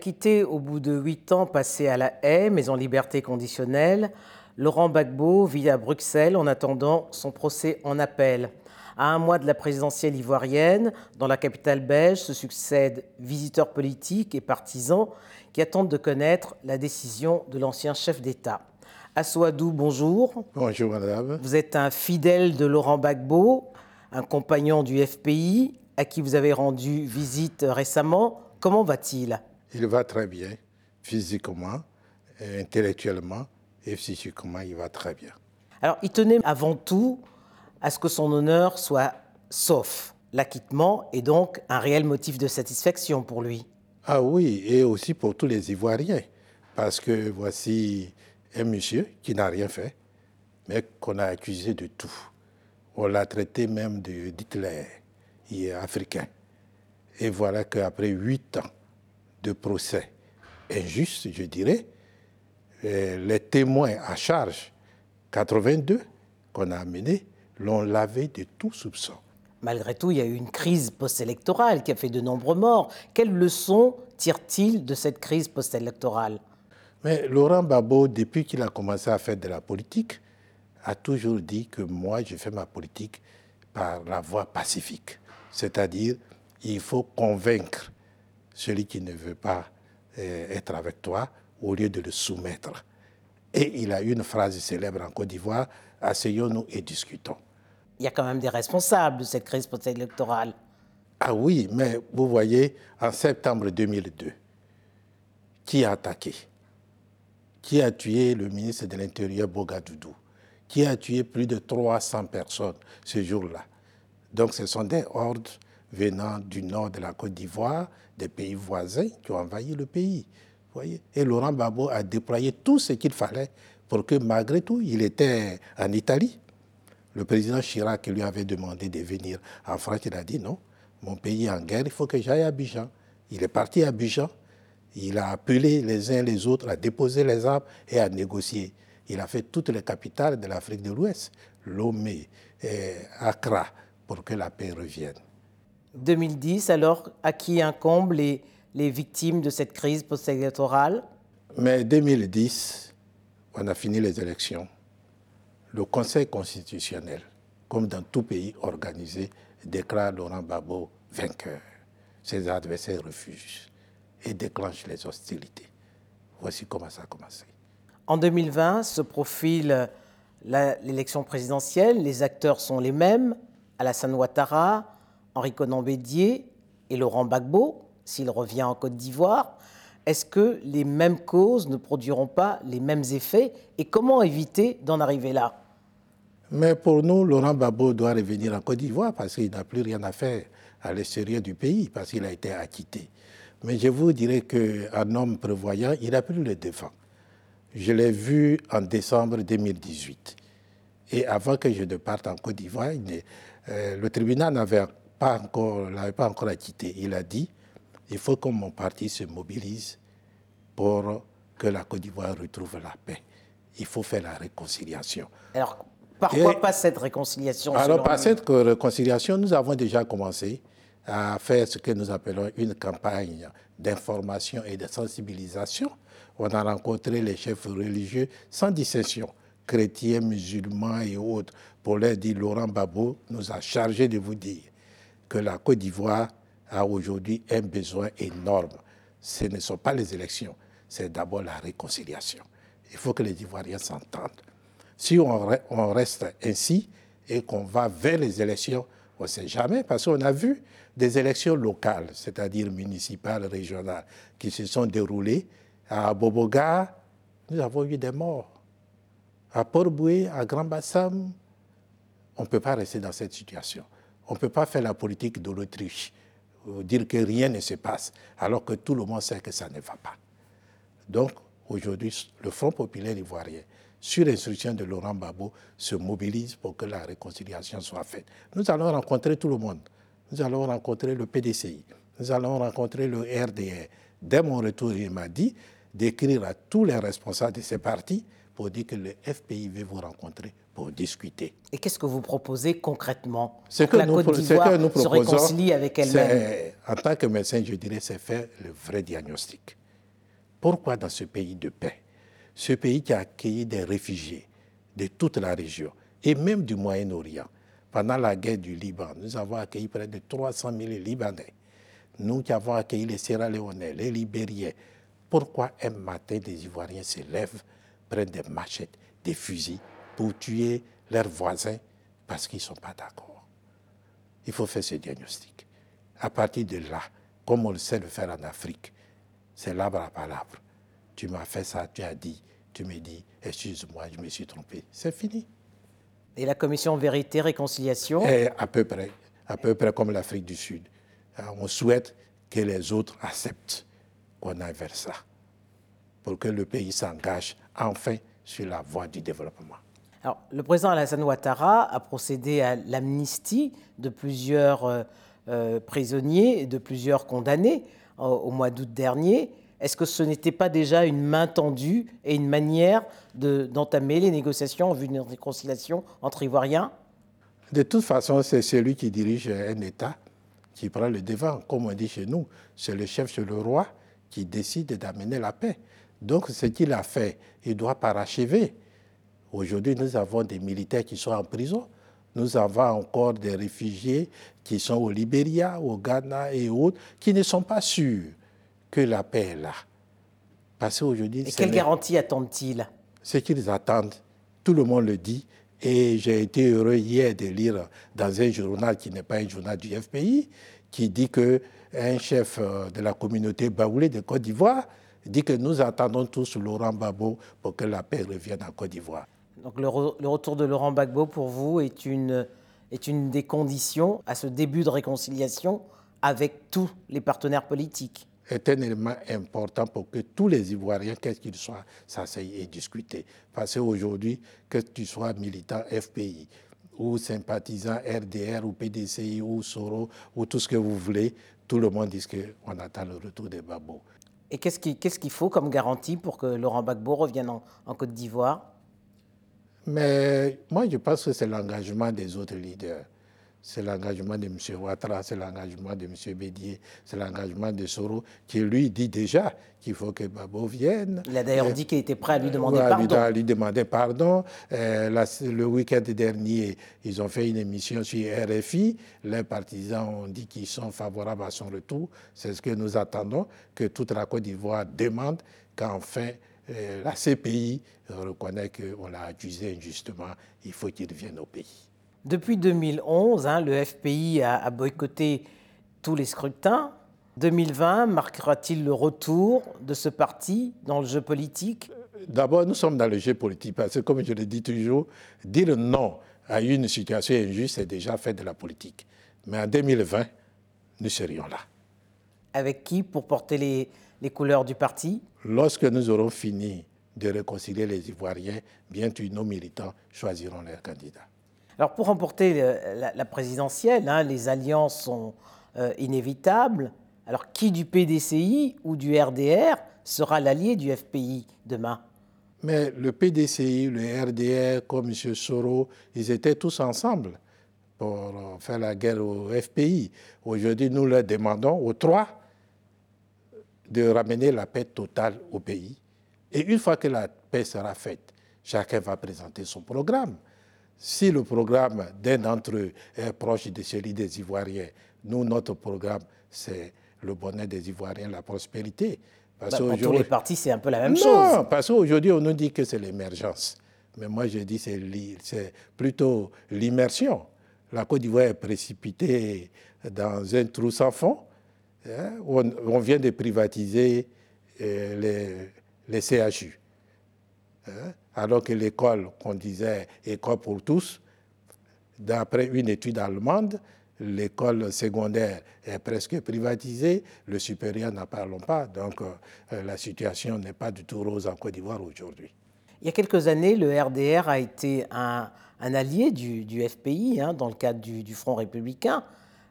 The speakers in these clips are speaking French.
Acquitté au bout de huit ans passés à la haie, mais en liberté conditionnelle, Laurent Gbagbo vit à Bruxelles en attendant son procès en appel. À un mois de la présidentielle ivoirienne, dans la capitale belge se succèdent visiteurs politiques et partisans qui attendent de connaître la décision de l'ancien chef d'État. Assoadou, bonjour. Bonjour, madame. Vous êtes un fidèle de Laurent Gbagbo, un compagnon du FPI, à qui vous avez rendu visite récemment. Comment va-t-il? Il va très bien, physiquement, intellectuellement et psychiquement, il va très bien. Alors, il tenait avant tout à ce que son honneur soit sauf. L'acquittement est donc un réel motif de satisfaction pour lui. Ah oui, et aussi pour tous les Ivoiriens, parce que voici un monsieur qui n'a rien fait, mais qu'on a accusé de tout. On l'a traité même d'Hitler, il est africain. Et voilà qu'après huit ans de procès injustes, je dirais, les témoins à charge, 82, qu'on a amenés, l'ont lavé de tout soupçon. Malgré tout, il y a eu une crise post-électorale qui a fait de nombreux morts. Quelles leçons tire-t-il de cette crise post-électorale? Mais Laurent Babo, depuis qu'il a commencé à faire de la politique, a toujours dit que moi, je fais ma politique par la voie pacifique. C'est-à-dire, il faut convaincre celui qui ne veut pas euh, être avec toi au lieu de le soumettre. Et il a une phrase célèbre en Côte d'Ivoire, asseyons-nous et discutons. Il y a quand même des responsables de cette crise post-électorale. Ah oui, mais vous voyez, en septembre 2002, qui a attaqué? Qui a tué le ministre de l'Intérieur Bogadoudou? Qui a tué plus de 300 personnes ce jour-là? Donc ce sont des ordres venant du nord de la Côte d'Ivoire, des pays voisins qui ont envahi le pays. Voyez Et Laurent Gbagbo a déployé tout ce qu'il fallait pour que malgré tout, il était en Italie. Le président Chirac lui avait demandé de venir en France, il a dit non, mon pays est en guerre, il faut que j'aille à Abidjan. Il est parti à Abidjan, il a appelé les uns les autres à déposer les armes et à négocier. Il a fait toutes les capitales de l'Afrique de l'Ouest, Lomé, et Accra, pour que la paix revienne. 2010, alors, à qui incombe les, les victimes de cette crise post-électorale? Mais 2010, on a fini les élections. Le Conseil constitutionnel, comme dans tout pays organisé, déclare Laurent Gbagbo vainqueur. Ses adversaires refusent et déclenchent les hostilités. Voici comment ça a commencé. En 2020 se profile l'élection présidentielle. Les acteurs sont les mêmes Alassane Ouattara, Henri Conan Bédier et Laurent Gbagbo, s'il revient en Côte d'Ivoire. Est-ce que les mêmes causes ne produiront pas les mêmes effets Et comment éviter d'en arriver là? Mais pour nous, Laurent Gbagbo doit revenir en Côte d'Ivoire parce qu'il n'a plus rien à faire à l'extérieur du pays, parce qu'il a été acquitté. Mais je vous dirais qu'un homme prévoyant, il a pris le défend. Je l'ai vu en décembre 2018. Et avant que je ne parte en Côte d'Ivoire, euh, le tribunal n'avait pas encore, l'avait pas encore acquitté. Il a dit il faut que mon parti se mobilise pour que la Côte d'Ivoire retrouve la paix. Il faut faire la réconciliation. Alors, pourquoi pas cette réconciliation Alors, par cette réconciliation, nous avons déjà commencé à faire ce que nous appelons une campagne d'information et de sensibilisation. On a rencontré les chefs religieux sans distinction, chrétiens, musulmans et autres, pour leur dire Laurent Babo nous a chargé de vous dire que la Côte d'Ivoire a aujourd'hui un besoin énorme. Ce ne sont pas les élections, c'est d'abord la réconciliation. Il faut que les Ivoiriens s'entendent. Si on reste ainsi et qu'on va vers les élections, on ne sait jamais, parce qu'on a vu des élections locales, c'est-à-dire municipales, régionales, qui se sont déroulées. À Boboga, nous avons eu des morts. À Port-Boué, à Grand-Bassam, on ne peut pas rester dans cette situation. On ne peut pas faire la politique de l'Autriche, dire que rien ne se passe, alors que tout le monde sait que ça ne va pas. Donc, aujourd'hui, le Front populaire ivoirien, sur l'instruction de Laurent Gbagbo, se mobilise pour que la réconciliation soit faite. Nous allons rencontrer tout le monde. Nous allons rencontrer le PDCI. Nous allons rencontrer le RDR. Dès mon retour, il m'a dit d'écrire à tous les responsables de ces partis pour dire que le FPI veut vous rencontrer pour discuter. Et qu'est-ce que vous proposez concrètement Ce que, la Côte d'Ivoire se réconcilie avec elle-même En tant que médecin, je dirais, c'est faire le vrai diagnostic. Pourquoi dans ce pays de paix, ce pays qui a accueilli des réfugiés de toute la région et même du Moyen-Orient, pendant la guerre du Liban, nous avons accueilli près de 300 000 Libanais. Nous qui avons accueilli les Sierra Leone, les Libériens. Pourquoi un matin des Ivoiriens se lèvent, prennent des machettes, des fusils pour tuer leurs voisins parce qu'ils ne sont pas d'accord Il faut faire ce diagnostic. À partir de là, comme on le sait le faire en Afrique, c'est l'arbre à palabre. Tu m'as fait ça, tu as dit, tu me dis, excuse-moi, je me suis trompé. C'est fini. Et la commission Vérité, Réconciliation? À peu près, à peu près comme l'Afrique du Sud. Euh, on souhaite que les autres acceptent qu'on aille vers ça, pour que le pays s'engage enfin sur la voie du développement. Alors, le président Alassane Ouattara a procédé à l'amnistie de plusieurs euh, euh, prisonniers et de plusieurs condamnés au mois d'août dernier. Est-ce que ce n'était pas déjà une main tendue et une manière d'entamer les négociations en vue d'une réconciliation entre Ivoiriens? De toute façon, c'est celui qui dirige un État qui prend le devant. Comme on dit chez nous, c'est le chef, c'est le roi qui décide d'amener la paix. Donc, ce qu'il a fait, il doit parachever. Aujourd'hui, nous avons des militaires qui sont en prison. Nous avons encore des réfugiés qui sont au Libéria, au Ghana et autres, qui ne sont pas sûrs que la paix est là. Parce qu'aujourd'hui. Et quelle garantie attendent-ils? Ce qu'ils attendent, tout le monde le dit. Et j'ai été heureux hier de lire dans un journal qui n'est pas un journal du FPI, qui dit que un chef euh, de la communauté baoulée de Côte d'Ivoire dit que nous attendons tous Laurent Gbagbo pour que la paix revienne en Côte d'Ivoire. Donc le, retour de Laurent Gbagbo pour vous est une, est une des conditions à ce début de réconciliation avec tous les partenaires politiques est un élément important pour que tous les Ivoiriens, qu'est-ce qu'ils soient, s'asseyent et discutent. Parce qu'aujourd'hui, que tu sois militant FPI ou sympathisant RDR ou PDCI ou Soro ou tout ce que vous voulez, tout le monde dit qu'on attend le retour des Babos. Et qu'est-ce qu'il faut comme garantie pour que Laurent Gbagbo revienne en Côte d'Ivoire? Mais moi, je pense que c'est l'engagement des autres leaders c'est l'engagement de M. Ouattara, c'est l'engagement de M. Bédier, c'est l'engagement de Soro, qui lui dit déjà qu'il faut que Babo vienne. Il a d'ailleurs dit qu'il était prêt à lui demander pardon. À lui demander pardon. Euh, le week-end dernier, ils ont fait une émission sur RFI. Les partisans ont dit qu'ils sont favorables à son retour. C'est ce que nous attendons, que toute la Côte d'Ivoire demande qu'enfin la CPI reconnaisse qu'on l'a accusé injustement. Il faut qu'il revienne au pays. Depuis 2011, hein, le FPI a, boycotté tous les scrutins. 2020 marquera-t-il le retour de ce parti dans le jeu politique? D'abord, nous sommes dans le jeu politique parce que, comme je le dis toujours, dire non à une situation injuste, c'est déjà fait de la politique. Mais en 2020, nous serions là. Avec qui pour porter les, les couleurs du parti? Lorsque nous aurons fini de réconcilier les Ivoiriens, bientôt nos militants choisiront leurs candidats. Alors pour remporter la, présidentielle, hein, les alliances sont euh, inévitables. Alors qui du PDCI ou du RDR sera l'allié du FPI demain? Mais le PDCI, le RDR, comme M. Soro, ils étaient tous ensemble pour faire la guerre au FPI. Aujourd'hui, nous leur demandons aux trois de ramener la paix totale au pays. Et une fois que la paix sera faite, chacun va présenter son programme. Si le programme d'un d'entre eux est proche de celui des Ivoiriens, nous, notre programme, c'est le bonheur des Ivoiriens, la prospérité. Parce bah, pour tous les partis, c'est un peu la même chose. Non, parce qu'aujourd'hui, on nous dit que c'est l'émergence. Mais moi, je dis que c'est plutôt l'immersion. La Côte d'Ivoire est précipitée dans un trou sans fond. Hein? On, vient de privatiser euh, les, CHU. Hein? Alors que l'école, qu'on disait école pour tous, d'après une étude allemande, l'école secondaire est presque privatisée, le supérieur n'en parlons pas, donc euh, la situation n'est pas du tout rose en Côte d'Ivoire aujourd'hui. Il y a quelques années, le RDR a été un, allié du, FPI hein, dans le cadre du Front républicain.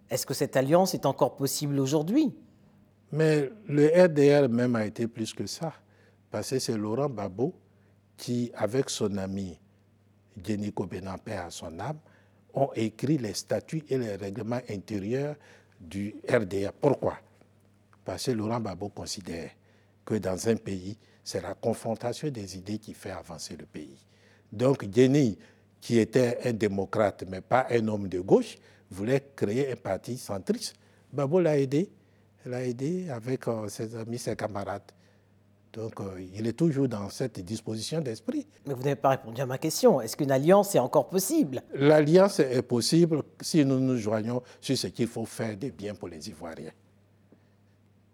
Est-ce que cette alliance est encore possible aujourd'hui? Mais le RDR même a été plus que ça, parce que c'est Laurent Babot qui, avec son ami Jenny Benampé à son âme, ont écrit les statuts et les règlements intérieurs du RDA. Pourquoi? Parce que Laurent Babo considère que dans un pays, c'est la confrontation des idées qui fait avancer le pays. Donc, Jenny, qui était un démocrate, mais pas un homme de gauche, voulait créer un parti centriste. Babo l'a aidé, l'a aidé avec euh, ses amis, ses camarades. Donc, euh, il est toujours dans cette disposition d'esprit. Mais vous n'avez pas répondu à ma question. Est-ce qu'une alliance est encore possible? L'alliance est possible si nous nous joignons sur ce qu'il faut faire de bien pour les Ivoiriens.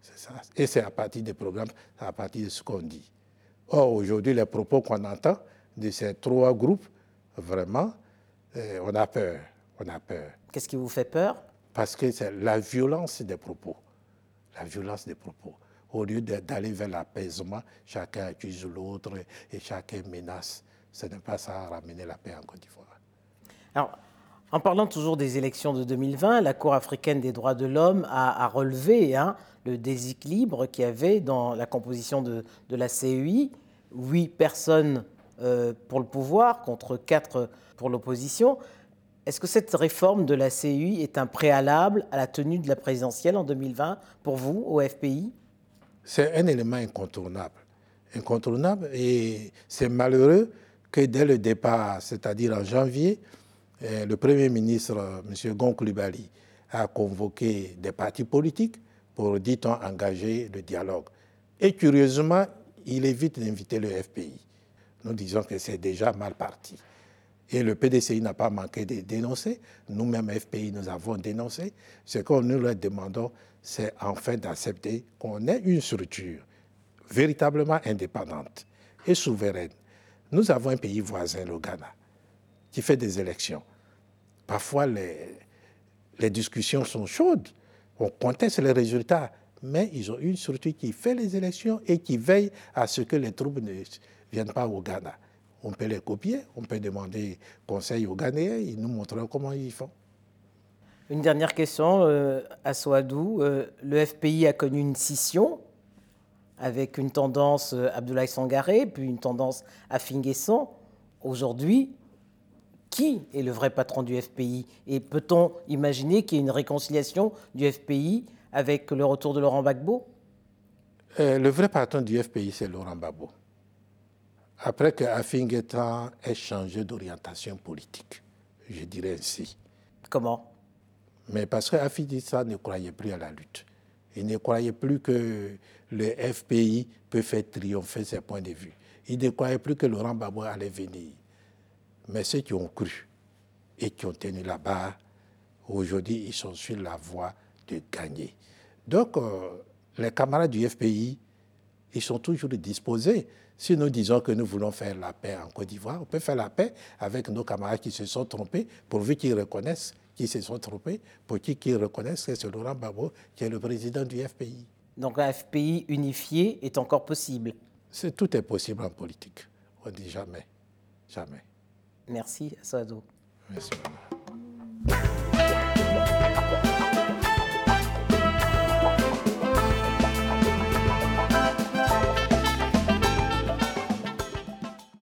C'est ça. Et c'est à partir des programmes, à partir de ce qu'on dit. Or, aujourd'hui, les propos qu'on entend de ces trois groupes, vraiment, euh, on a peur. On a peur. Qu'est-ce qui vous fait peur? Parce que c'est la violence des propos. La violence des propos au lieu d'aller vers l'apaisement, chacun accuse l'autre et chacun menace. Ce n'est pas ça ramener la paix en Côte d'Ivoire. Alors, en parlant toujours des élections de 2020, la Cour africaine des droits de l'homme a, relevé hein, le déséquilibre qu'il y avait dans la composition de, la CEI. Huit personnes euh, pour le pouvoir contre quatre pour l'opposition. Est-ce que cette réforme de la CEI est un préalable à la tenue de la présidentielle en 2020 pour vous, au FPI c'est un élément incontournable. Incontournable et c'est malheureux que dès le départ, c'est-à-dire en janvier, eh, le Premier ministre, M. Gonkoulibali, a convoqué des partis politiques pour, dit-on, engager le dialogue. Et curieusement, il évite d'inviter le FPI. Nous disons que c'est déjà mal parti. Et le PDCI n'a pas manqué de dénoncer. Nous-mêmes, FPI, nous avons dénoncé. Ce que nous leur demandons, c'est enfin d'accepter qu'on ait une structure véritablement indépendante et souveraine. Nous avons un pays voisin, le Ghana, qui fait des élections. Parfois, les, les discussions sont chaudes. On conteste les résultats, mais ils ont une structure qui fait les élections et qui veille à ce que les troupes ne viennent pas au Ghana on peut les copier, on peut demander conseil aux Ghanéens, ils nous montreront comment ils font. Une dernière question euh, à Soadou. Euh, le FPI a connu une scission avec une tendance euh, Abdoulaye Sangaré, puis une tendance à Finguesson. Aujourd'hui, qui est le vrai patron du FPI Et peut-on imaginer qu'il y ait une réconciliation du FPI avec le retour de Laurent Gbagbo? Le vrai patron du FPI, c'est Laurent Gbagbo après que Afingetan ait changé d'orientation politique, je dirais ainsi. Comment? Mais parce que ne croyait plus à la lutte. Il ne croyait plus que le FPI peut faire triompher ses points de vue. Il ne croyait plus que Laurent Gbagbo allait venir. Mais ceux qui ont cru et qui ont tenu la barre, aujourd'hui, ils sont sur la voie de gagner. Donc, euh, les camarades du FPI, ils sont toujours disposés. Si nous disons que nous voulons faire la paix en Côte d'Ivoire, on peut faire la paix avec nos camarades qui se sont trompés, pourvu qu'ils reconnaissent qu'ils se sont trompés, pour qu'ils reconnaissent que c'est Laurent Gbagbo qui est le président du FPI. Donc un FPI unifié est encore possible? Tout est possible en politique. On dit jamais. Jamais. Merci, Assado. Merci.